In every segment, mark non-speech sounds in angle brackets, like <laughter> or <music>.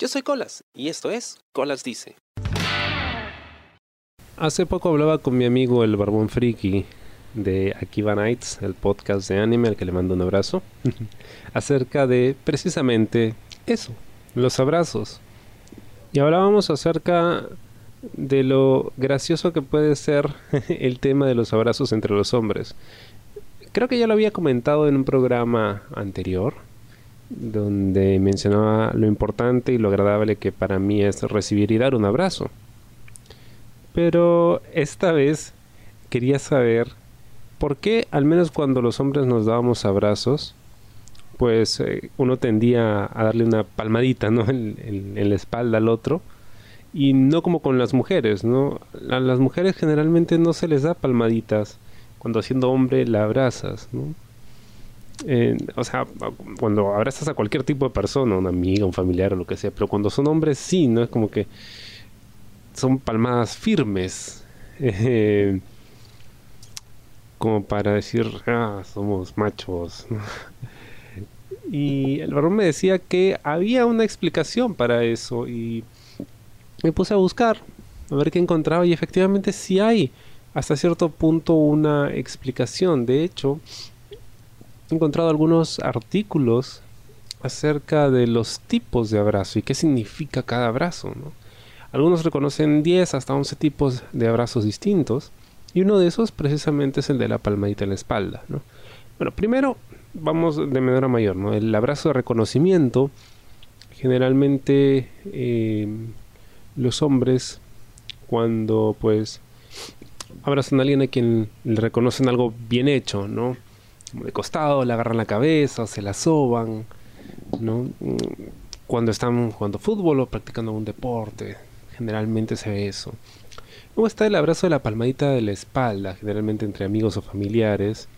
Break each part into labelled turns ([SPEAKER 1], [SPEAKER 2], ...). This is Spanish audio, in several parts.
[SPEAKER 1] Yo soy Colas y esto es Colas Dice.
[SPEAKER 2] Hace poco hablaba con mi amigo el Barbón Friki de Akiva Nights, el podcast de anime al que le mando un abrazo, <laughs> acerca de precisamente eso, los abrazos. Y hablábamos acerca de lo gracioso que puede ser <laughs> el tema de los abrazos entre los hombres. Creo que ya lo había comentado en un programa anterior, donde mencionaba lo importante y lo agradable que para mí es recibir y dar un abrazo. Pero esta vez quería saber por qué, al menos cuando los hombres nos dábamos abrazos, pues eh, uno tendía a darle una palmadita ¿no? <laughs> en, en, la espalda al otro y no como con las mujeres, ¿no? A las mujeres generalmente no se les da palmaditas cuando siendo hombre la abrazas, ¿no? O sea, cuando abrazas a cualquier tipo de persona, una amiga, un familiar o lo que sea, pero cuando son hombres sí, ¿no? Es como que son palmadas firmes. <laughs> Eh, como para decir, ah, somos machos. <laughs> y el varón me decía que había una explicación para eso y me puse a buscar, a ver qué encontraba y efectivamente sí hay hasta cierto punto una explicación. De hecho, he encontrado algunos artículos acerca de los tipos de abrazo y qué significa cada abrazo. Algunos reconocen 10 hasta 11 tipos de abrazos distintos y uno de esos precisamente es el de la palmadita en la espalda. Bueno, primero vamos de menor a mayor. El abrazo de reconocimiento, generalmente eh, los hombres cuando pues abrazan a alguien a quien le reconocen algo bien hecho, ¿no? De costado, le agarran la cabeza, se la soban, ¿no? Cuando están jugando fútbol o practicando un deporte, generalmente se ve eso. Luego está el abrazo de la palmadita de la espalda, generalmente entre amigos o familiares.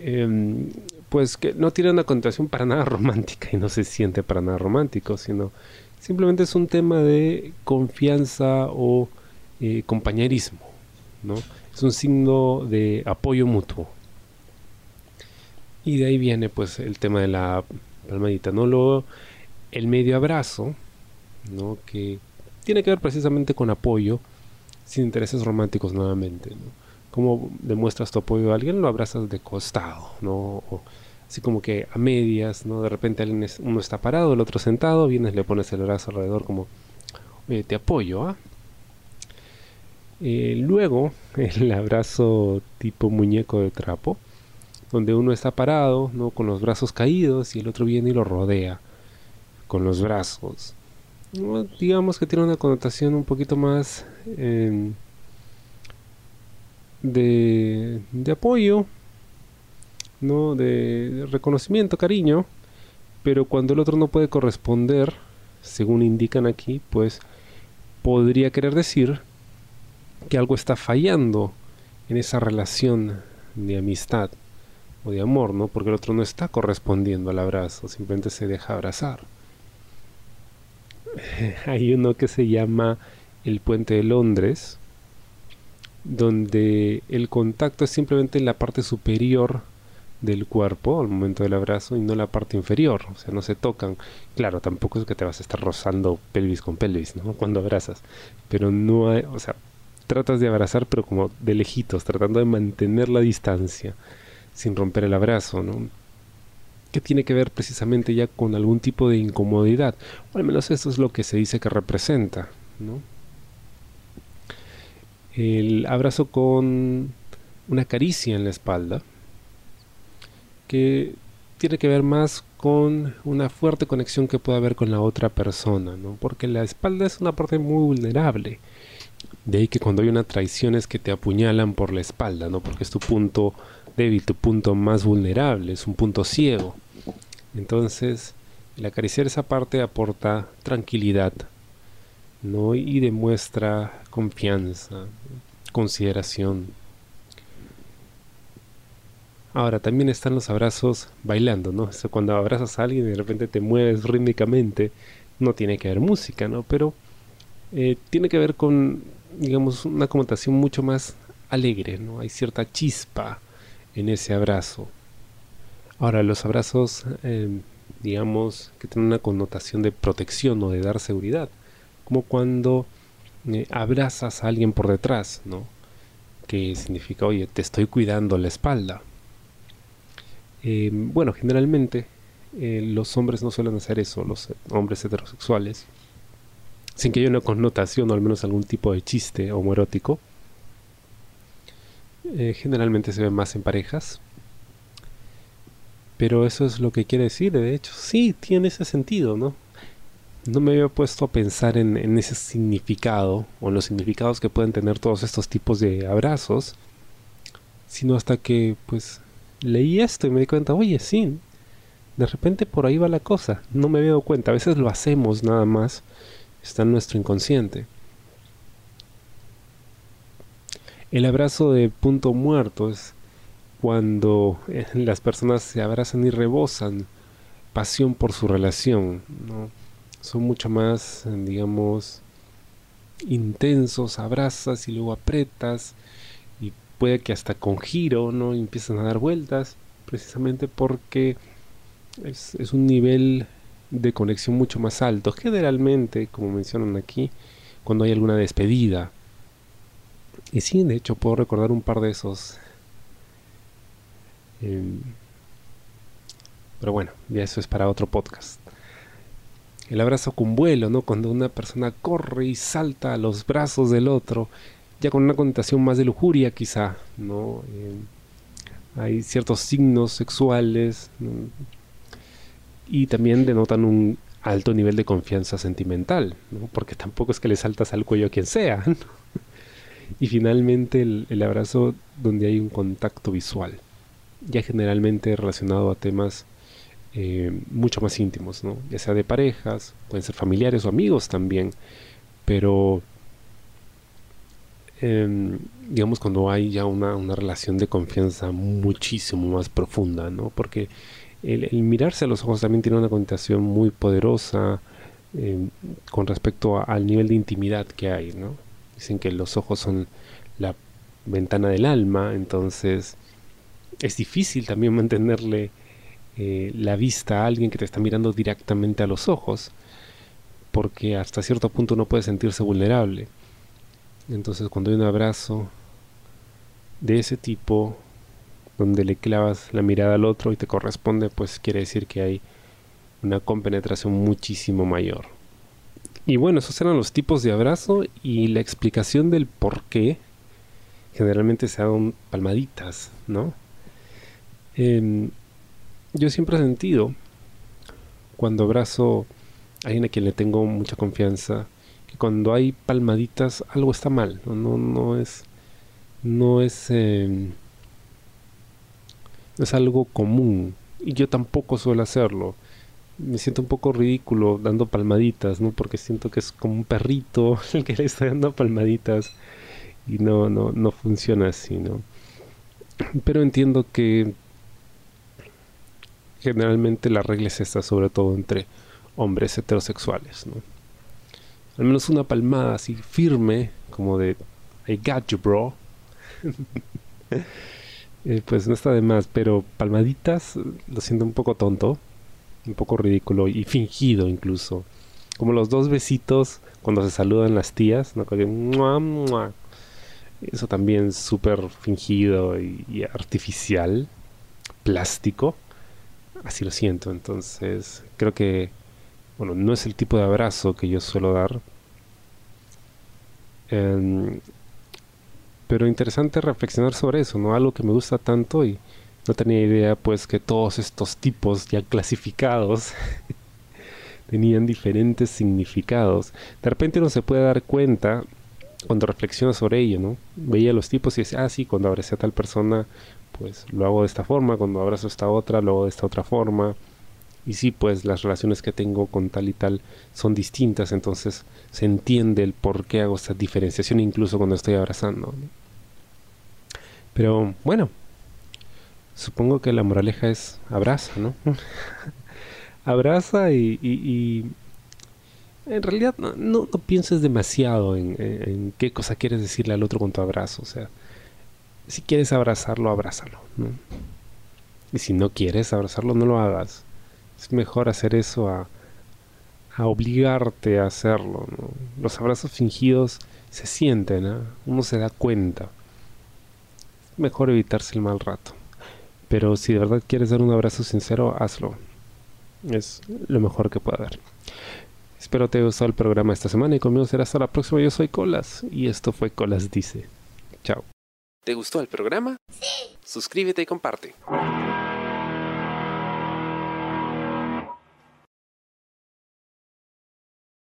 [SPEAKER 2] Em, pues que no tiene una connotación para nada <laughs> romántica y no se siente para nada romántico, sino simplemente es un tema de confianza o eh, compañerismo, ¿no? Es un signo de apoyo mutuo. Y de ahí viene pues el tema de la palmadita, ¿no? Luego el medio abrazo, ¿no? Que tiene que ver precisamente con apoyo sin intereses románticos nuevamente, ¿no? ¿Cómo demuestras tu apoyo a alguien? Lo abrazas de costado, ¿no? así como que a medias, ¿no? De repente alguien uno está parado, el otro sentado, vienes, le pones el brazo alrededor como, te apoyo, ¿ah? Eh, luego, <laughs> el abrazo tipo muñeco de trapo, donde uno está parado, ¿no? Con los brazos caídos y el otro viene y lo rodea con los brazos. Digamos que tiene una connotación un poquito más em, de, de, apoyo, ¿no? De reconocimiento, cariño, pero cuando el otro no puede corresponder, según indican aquí, pues podría querer decir que algo está fallando en esa relación de amistad o de amor, ¿no? Porque el otro no está correspondiendo al abrazo, simplemente se deja abrazar. <laughs> Hay uno que se llama el puente de Londres, donde el contacto es simplemente en la parte superior del cuerpo al momento del abrazo y no la parte inferior, o sea, no se tocan. Claro, tampoco es que te vas a estar rozando pelvis con pelvis. <laughs> Cuando abrazas, pero no hay, o sea, tratas de abrazar pero como de lejitos, tratando de mantener la distancia sin romper el abrazo, ¿no? Que tiene que ver precisamente ya con algún tipo de incomodidad, o al menos eso es lo que se dice que representa, ¿no? El abrazo con una caricia en la espalda, que tiene que ver más con una fuerte conexión que puede haber con la otra persona, ¿no? Porque la espalda es una parte muy vulnerable. De ahí que cuando hay una traición es que te apuñalan por la espalda, ¿no? Porque es tu punto débil, tu punto más vulnerable, es un punto ciego. Entonces, el acariciar esa parte aporta tranquilidad, ¿no? Y demuestra confianza, consideración. Ahora, también están los abrazos bailando, ¿no? cuando abrazas a alguien y de repente te mueves rítmicamente, no tiene que haber música, ¿no? Pero eh, tiene que ver con, digamos, una connotación mucho más alegre, ¿no? Hay cierta chispa, en ese abrazo. Ahora, los abrazos em, digamos, que tiene una connotación de protección o de dar seguridad, como cuando eh, abrazas a alguien por detrás, ¿no? Que significa, oye, te estoy cuidando la espalda. Eh, bueno, generalmente eh, los hombres no suelen hacer eso, los hombres heterosexuales, sin que haya una connotación o al menos algún tipo de chiste homoerótico. Generalmente se ve más en parejas, pero eso es lo que quiere decir, de hecho, sí, tiene ese sentido, ¿no? No me había puesto a pensar en, ese significado o en los significados que pueden tener todos estos tipos de abrazos, sino hasta que, pues, leí esto y me di cuenta, oye, sí, de repente por ahí va la cosa, no me había dado cuenta, a veces lo hacemos nada más, está en nuestro inconsciente. El abrazo de punto muerto es cuando eh, las personas se abrazan y rebosan pasión por su relación, ¿no? Son mucho más, digamos, intensos, abrazas y luego apretas y puede que hasta con giro, ¿no? empiezan a dar vueltas, precisamente porque es, es un nivel de conexión mucho más alto. Generalmente, como mencionan aquí, cuando hay alguna despedida. Y sí, de hecho puedo recordar un par de esos Em, pero bueno, ya eso es para otro podcast. El abrazo con vuelo, ¿no? Cuando una persona corre y salta a los brazos del otro, ya con una connotación más de lujuria quizá, ¿no? Em, hay ciertos signos sexuales y también denotan un alto nivel de confianza sentimental, ¿no? Porque tampoco es que le saltas al cuello a quien sea, <laughs> Y finalmente el abrazo donde hay un contacto visual ya generalmente relacionado a temas eh, mucho más íntimos, ¿no? ya sea de parejas, pueden ser familiares o amigos también, pero em, digamos cuando hay ya una, relación de confianza muchísimo más profunda, ¿no? porque el, mirarse a los ojos también tiene una connotación muy poderosa em, con respecto al nivel de intimidad que hay, ¿no? Dicen que los ojos son la ventana del alma, entonces es difícil también mantenerle eh, la vista a alguien que te está mirando directamente a los ojos, porque hasta cierto punto no puede sentirse vulnerable. Entonces cuando hay un abrazo de ese tipo, donde le clavas la mirada al otro y te corresponde, pues quiere decir que hay una compenetración muchísimo mayor. Y bueno, esos eran los tipos de abrazo y la explicación del por qué generalmente se dan palmaditas, ¿no? Em, yo siempre he sentido, cuando abrazo a alguien a quien le tengo mucha confianza, que cuando hay palmaditas algo está mal, no, no, no es, no es, em, no es algo común y yo tampoco suelo hacerlo. Me siento un poco ridículo dando palmaditas, ¿no? Porque siento que es como un perrito <laughs> el que le está dando palmaditas y no, no, no funciona así, ¿no? Pero entiendo que generalmente la regla es esta, sobre todo entre hombres heterosexuales. ¿no? Al menos una palmada así firme, como de I got you, bro. <laughs> Eh, pues no está de más, pero palmaditas lo siento un poco tonto, un poco ridículo y fingido incluso. Como los dos besitos cuando se saludan las tías, ¿no? Eso también súper fingido y artificial, plástico así lo siento. Entonces, creo que, bueno, no es el tipo de abrazo que yo suelo dar. Em, pero interesante reflexionar sobre eso, ¿no? Algo que me gusta tanto y no tenía idea, pues, que todos estos tipos ya clasificados <laughs> tenían diferentes significados. De repente uno se puede dar cuenta cuando reflexiona sobre ello, ¿no? Veía los tipos y decía, ah, sí, cuando abracé a tal persona pues lo hago de esta forma, cuando abrazo a esta otra, lo hago de esta otra forma. Y sí, pues las relaciones que tengo con tal y tal son distintas, entonces se entiende el por qué hago esta diferenciación incluso cuando estoy abrazando. Pero bueno, supongo que la moraleja es abraza, ¿no? <laughs> abraza y, en realidad no, pienses demasiado en, en, qué cosa quieres decirle al otro con tu abrazo. O sea, si quieres abrazarlo, abrázalo. Y si no quieres abrazarlo, no lo hagas. Es mejor hacer eso a, a obligarte a hacerlo. ¿no? Los abrazos fingidos se sienten, ¿ah? uno se da cuenta. Mejor evitarse el mal rato. Pero si de verdad quieres dar un abrazo sincero, hazlo. Es lo mejor que puede haber. Espero te haya gustado el programa esta semana y conmigo será hasta la próxima. Yo soy Colas y esto fue Colas Dice. Chao.
[SPEAKER 1] ¿Te gustó el programa? Sí. Suscríbete y comparte.